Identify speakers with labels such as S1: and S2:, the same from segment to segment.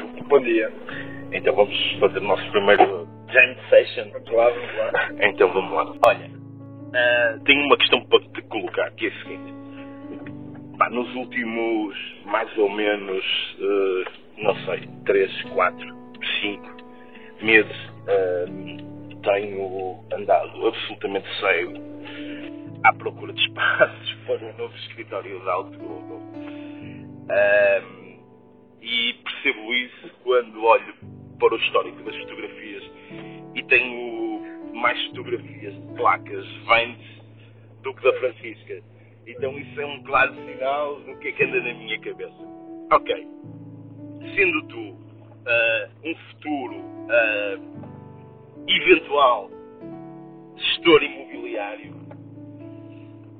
S1: Tiago.
S2: Bom dia.
S1: Então vamos fazer o nosso primeiro jam session.
S2: Vamos lá, vamos lá.
S1: Então vamos lá. Olha, ah, tenho uma questão para te colocar, que é a seguinte. Pá, nos últimos, mais ou menos, ah, não sei, 3, 4, 5 meses, ah, tenho andado absolutamente cego à procura de espaços para o novo escritório da Outgoogle. Ah, e percebo isso quando olho para o histórico das fotografias e tenho mais fotografias de placas Ventes do que da Francisca. Então isso é um claro sinal do que é que anda na minha cabeça. Ok. Sendo tu ah, um futuro ah, eventual gestor imobiliário,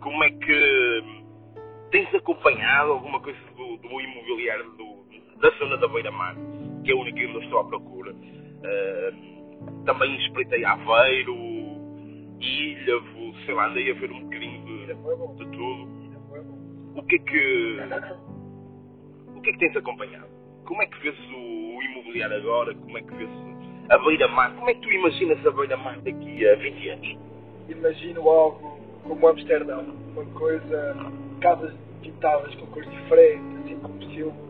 S1: como é que tens acompanhado alguma coisa do, do imobiliário do- da zona da Beira-Mar, que é a única que eu estou à procura. Ah, também espreitei Aveiro, Ilhavo, sei lá, andei a ver um bocadinho de, de tudo. O que é que. O que é que tens acompanhado? Como é que vês o, o imobiliário agora? Como é que vês a Beira-Mar? Como é que tu imaginas a Beira-Mar daqui a 20 anos?
S2: Imagino algo como Amsterdão. Uma coisa, casas pintadas com cores diferentes, assim, com um estilo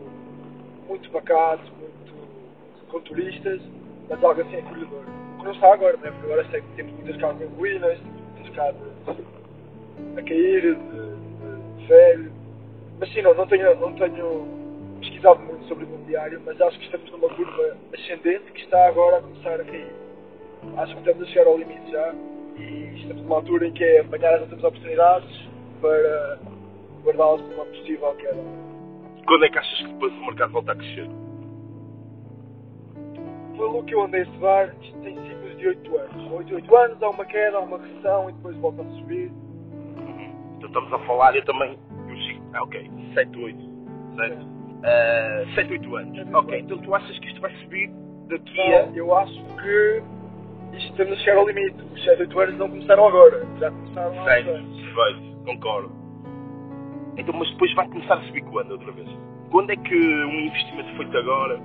S2: muito bacana, muito com turistas, mas algo assim acolhedor. O que não está agora, né? Porque agora sei que temos muitas casas em ruínas, muitas casas a cair, de, de, de velho. Mas sim, não, não tenho, não tenho pesquisado muito sobre o imobiliário, mas acho que estamos numa curva ascendente que está agora a começar a cair. Acho que estamos a chegar ao limite já e estamos numa altura em que é apanhar as outras oportunidades para guardá-las para uma possível queda.
S1: Quando é que achas que depois o mercado volta a crescer?
S2: Pelo que eu andei a estudar, tem ciclos de 8 anos. 8, 8 anos, há uma queda, há uma recessão e depois volta a subir.
S1: Uhum. Então estamos a falar, eu também. Eu sigo. Ah, ok. 7, 8. Certo? Ah, 7, 8 anos. Ok, então tu achas que isto vai subir daqui a.
S2: Então, eu acho que isto estamos a chegar ao limite. Os 7, 8 anos não começaram agora. Já começaram há
S1: Certo, perfeito, concordo. Então, mas depois vai começar a subir quando outra vez? Quando é que um investimento feito agora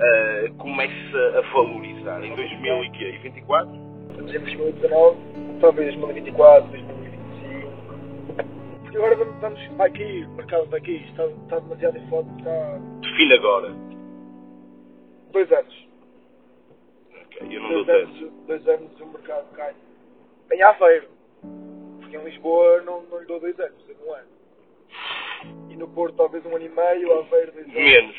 S1: ah, começa a valorizar? Em 2024?
S2: Estamos em 2019, talvez 2024, 2025. Porque agora vamos, vamos- vai cair, o mercado vai cair. Está, está demasiado em foto, está.
S1: Define agora.
S2: Dois anos.
S1: Ok, eu não dou
S2: Dois
S1: tanto.
S2: anos, dois anos o mercado cai. Em Aveiro. Porque em Lisboa não, não lhe dou dois anos, é um ano. E no Porto talvez um ano e meio, Aveiro dois anos.
S1: Menos.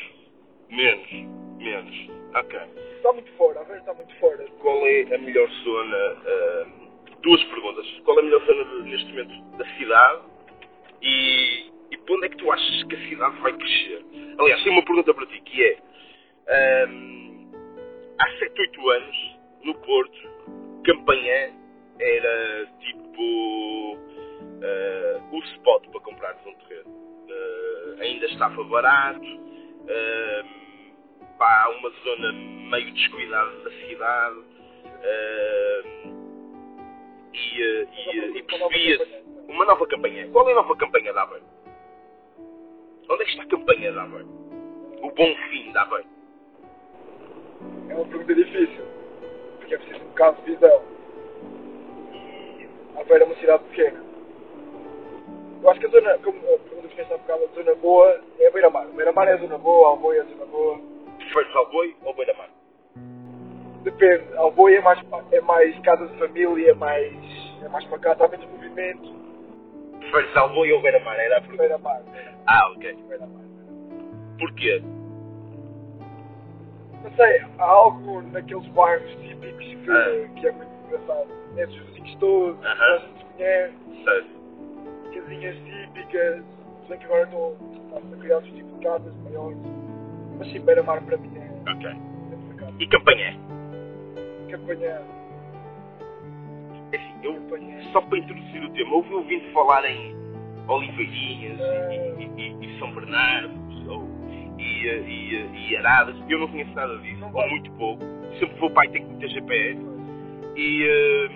S1: Menos. Menos. Ok.
S2: Está muito fora, Aveiro está muito fora.
S1: Qual é a melhor zona? ah, duas perguntas. Qual é a melhor zona neste momento da cidade? E, e para onde é que tu achas que a cidade vai crescer? Aliás, tenho uma pergunta para ti que é. ahm, há 7, 8 anos, no Porto, Campanhã era tipo ah, o spot para comprares um terreno. Ainda estava barato. ahm, pá, uma zona meio descuidada da cidade ah, e, ah, e, ah, e percebia-se uma nova campanha. Qual é a nova campanha da Aveiro? Onde é que está a campanha da Aveiro? O bom fim da Aveiro?
S2: É uma pergunta difícil. Porque é preciso um bocado de visão. Aveiro é uma cidade pequena. Eu acho que a zona, como a pergunta que fez há bocado, a zona boa é a Beira-Mar. Beira-Mar é a zona boa, Alboia é a zona boa.
S1: Preferes ao boi ou beira-mar?
S2: Depende, Alboia é mais, é mais casa de família, é mais, é mais para cá, há menos movimento.
S1: Preferes ao boi ou beira-mar? Era a pergunta.
S2: Beira-Mar.
S1: Ah, ok.
S2: Beira-Mar.
S1: Porquê?
S2: Não sei, há algo naqueles bairros típicos que,
S1: Ah.
S2: que é muito engraçado. É os vizinhos todos, a gente se conhece, típicas, se bem que agora estou a criar outros tipos de casas maiores. Mas sim, Beira-Mar para mim é,
S1: Ok.
S2: Casa.
S1: E campanhé?
S2: Campanha.
S1: É assim, eu,
S2: Campanha.
S1: só para introduzir o tema, ouvi ouvindo falar em Oliveirinhas e, e- e- e São Bernardo ou, e, eh, e, eh, e Aradas. Eu não conheço nada disso,
S2: Não
S1: ou
S2: vai.
S1: muito pouco. Sempre vou pai tem que meter GPS. E, eh,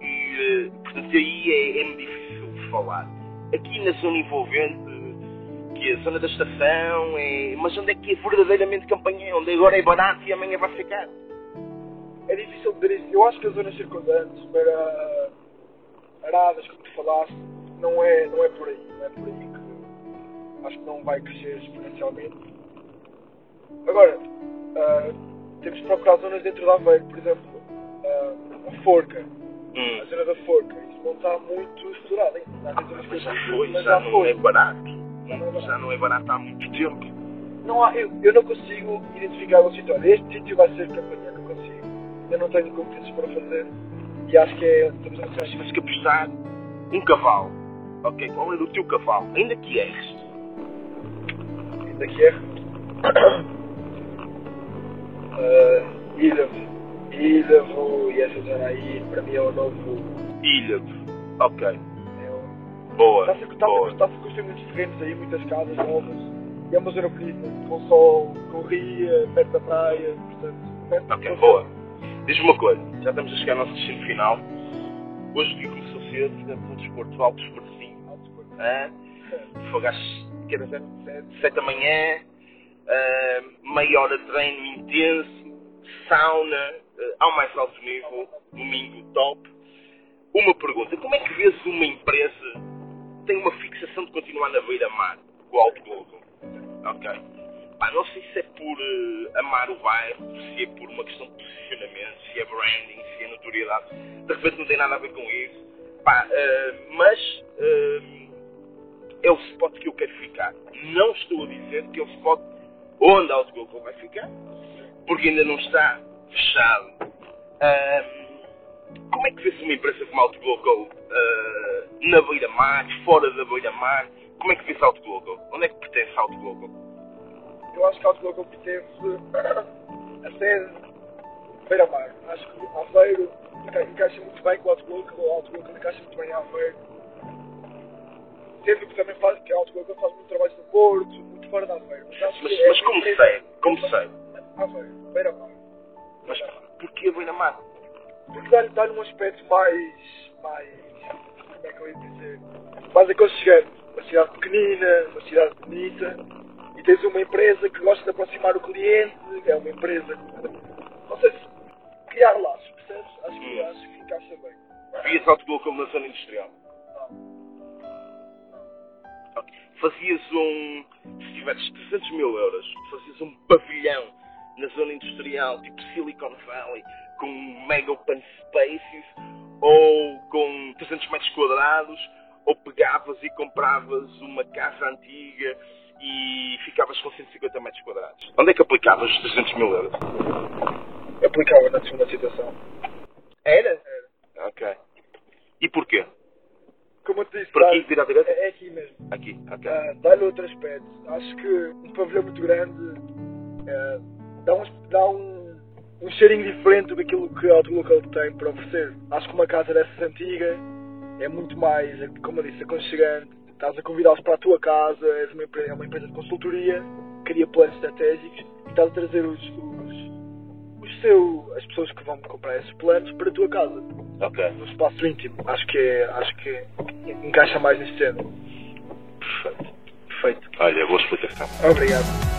S1: e eh, portanto, aí é, é-me difícil falar. Aqui na zona envolvente, que é a zona da estação, é... mas onde é que é verdadeiramente campanha? Onde agora é barato e amanhã vai caro?
S2: É difícil dizer isso. Eu acho que as zonas circundantes para Aradas, como tu falaste, não é, não é por aí. Não é por aí que acho que não vai crescer exponencialmente. Agora, ah, temos de procurar zonas dentro da Aveiro, por exemplo, ah, a Forca, a
S1: Hum.
S2: zona da Forca, não está muito explorado ainda. Que
S1: Mas já foi,
S2: mas
S1: já não
S2: foi.
S1: é barato.
S2: Já não é barato.
S1: Já não é barato há muito tempo.
S2: Não há, eu, eu não consigo identificar um sítio. Olha, este sítio vai ser campanha, não consigo. Eu não tenho competências para fazer. E acho que é. Pensar
S1: tivesse que apostar um cavalo, ok, qual era o teu cavalo? Ainda que erres.
S2: daqui é. uh, Ilhavo. Ilhavo e essa zona aí, para mim é o novo.
S1: Ilha. Ok,
S2: É o...
S1: boa.
S2: Está-se está
S1: boa.
S2: está a construir muitos terrenos aí, muitas casas novas. E é uma zona bonita, com sol, com ria, perto da praia, portanto. perto
S1: Ok, boa. Diz-me uma coisa, já estamos a chegar ao nosso destino final. Hoje o dia começou cedo, fizemos um desporto alto esforcinho. Hã? Fogo às que horas era? Sete- sete da manhã, ah, meia hora de treino intenso, sauna, ah, ao mais alto nível, domingo top. Uma pergunta, como é que vês uma empresa tem uma fixação de continuar na beira-mar, com o Alto Globo? Ok. Pá, não sei se é por eh, amar o bairro, se é por uma questão de posicionamento, se é branding, se é notoriedade. De repente não tem nada a ver com isso. Pá, eh, mas eh, é o spot que eu quero ficar. Não estou a dizer que é o spot onde a Autoglobo vai ficar, porque ainda não está fechado. Como é que vê-se uma empresa como a Autoglobo ah, na beira-mar, fora da beira-mar? Como é que vê-se a Autoglobo? Onde é que pertence a Autoglobo?
S2: Eu acho que a Autoglobo pertence a sede Beira-Mar. Acho que Aveiro enca- encaixa muito bem com o Autoglobo, o Autoglobo encaixa muito bem em Aveiro. Sendo que também faz, que a Autoglobo faz muito trabalho no Porto, muito fora de Aveiro. Mas,
S1: Mas,
S2: é
S1: mas como
S2: é-
S1: sei? Como sei?
S2: Aveiro, Beira-Mar.
S1: Mas porquê a beira-mar?
S2: Porque dá-lhe dá um aspecto mais, mais, como é que eu ia dizer, mais aconchegante. Uma cidade pequenina, uma cidade bonita, e tens uma empresa que gosta de aproximar o cliente, é uma empresa, não sei se criar laços, percebes? Acho que,
S1: Hum.
S2: acho que encaixa bem.
S1: Vias a Autoglobo como na zona industrial?
S2: Não.
S1: Ok. Fazias um. Se tivesses 300 mil euros, fazias um pavilhão na zona industrial, tipo Silicon Valley, com mega open spaces, ou com 300 metros quadrados, ou pegavas e compravas uma casa antiga e ficavas com 150 metros quadrados. Onde é que aplicavas os 300 mil euros?
S2: Aplicava na segunda situação.
S1: Era?
S2: Era.
S1: Ok. E porquê?
S2: Como eu te disse,
S1: Por aqui, vira à direita?
S2: é, é aqui mesmo.
S1: Aqui, ok.
S2: Ah, dá-lhe outro aspecto. Acho que um pavilhão muito grande ah, dá, um, dá um, um cheirinho diferente do que a Autolocal tem para oferecer. Acho que uma casa dessas antiga é muito mais, como eu disse, aconchegante. Estás a convidá-los para a tua casa, és uma empresa, é uma empresa de consultoria, cria planos estratégicos e estás a trazer os, os, os seu, as pessoas que vão comprar esses planos para a tua casa,
S1: Ok.
S2: no espaço íntimo. Acho que, é, acho que encaixa mais neste género.
S1: Perfeito.
S2: Perfeito.
S1: Olha, boa explicação.
S2: Obrigado.